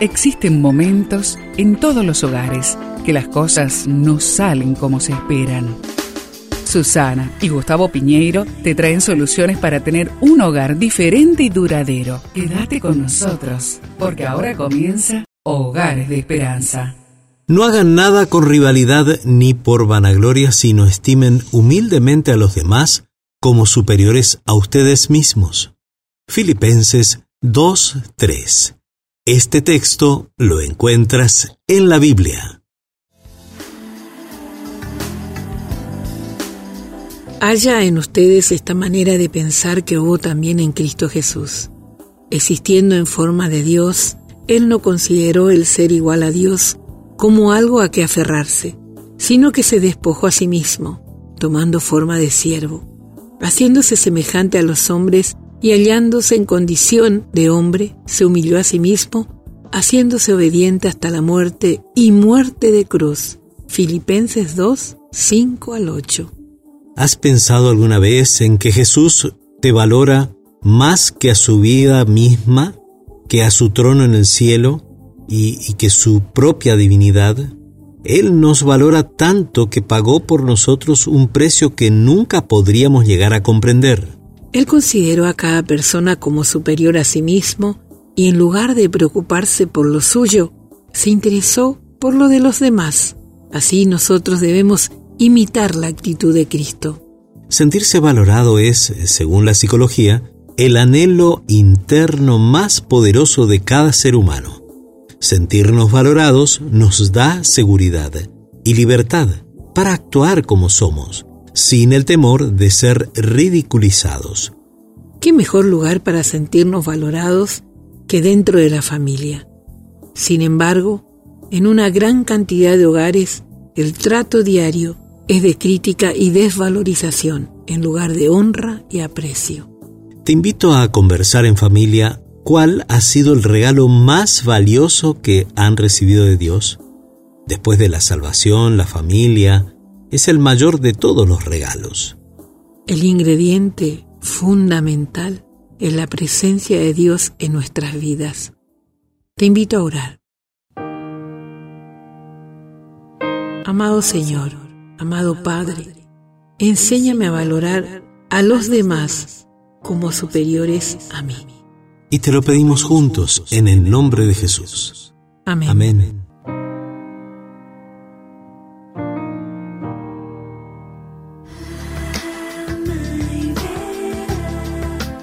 Existen momentos en todos los hogares que las cosas no salen como se esperan. Susana y Gustavo Piñeiro te traen soluciones para tener un hogar diferente y duradero. Quédate con nosotros, porque ahora comienza Hogares de Esperanza. No hagan nada con rivalidad ni por vanagloria, sino estimen humildemente a los demás como superiores a ustedes mismos. Filipenses 2.3 este texto lo encuentras en la Biblia. Haya en ustedes esta manera de pensar que hubo también en Cristo Jesús. Existiendo en forma de Dios, Él no consideró el ser igual a Dios como algo a que aferrarse, sino que se despojó a sí mismo, tomando forma de siervo, haciéndose semejante a los hombres y hallándose en condición de hombre, se humilló a sí mismo, haciéndose obediente hasta la muerte y muerte de cruz. Filipenses 2, 5 al 8. ¿Has pensado alguna vez en que Jesús te valora más que a su vida misma, que a su trono en el cielo y, y que su propia divinidad? Él nos valora tanto que pagó por nosotros un precio que nunca podríamos llegar a comprender. Él consideró a cada persona como superior a sí mismo y en lugar de preocuparse por lo suyo, se interesó por lo de los demás. Así nosotros debemos imitar la actitud de Cristo. Sentirse valorado es, según la psicología, el anhelo interno más poderoso de cada ser humano. Sentirnos valorados nos da seguridad y libertad para actuar como somos, sin el temor de ser ridiculizados. ¿Qué mejor lugar para sentirnos valorados que dentro de la familia? Sin embargo, en una gran cantidad de hogares, el trato diario es de crítica y desvalorización en lugar de honra y aprecio. Te invito a conversar en familia cuál ha sido el regalo más valioso que han recibido de Dios. Después de la salvación, la familia, es el mayor de todos los regalos. El ingrediente fundamental es la presencia de Dios en nuestras vidas. Te invito a orar. Amado Señor, amado Padre, enséñame a valorar a los demás como superiores a mí. Y te lo pedimos juntos en el nombre de Jesús. Amén. Amén.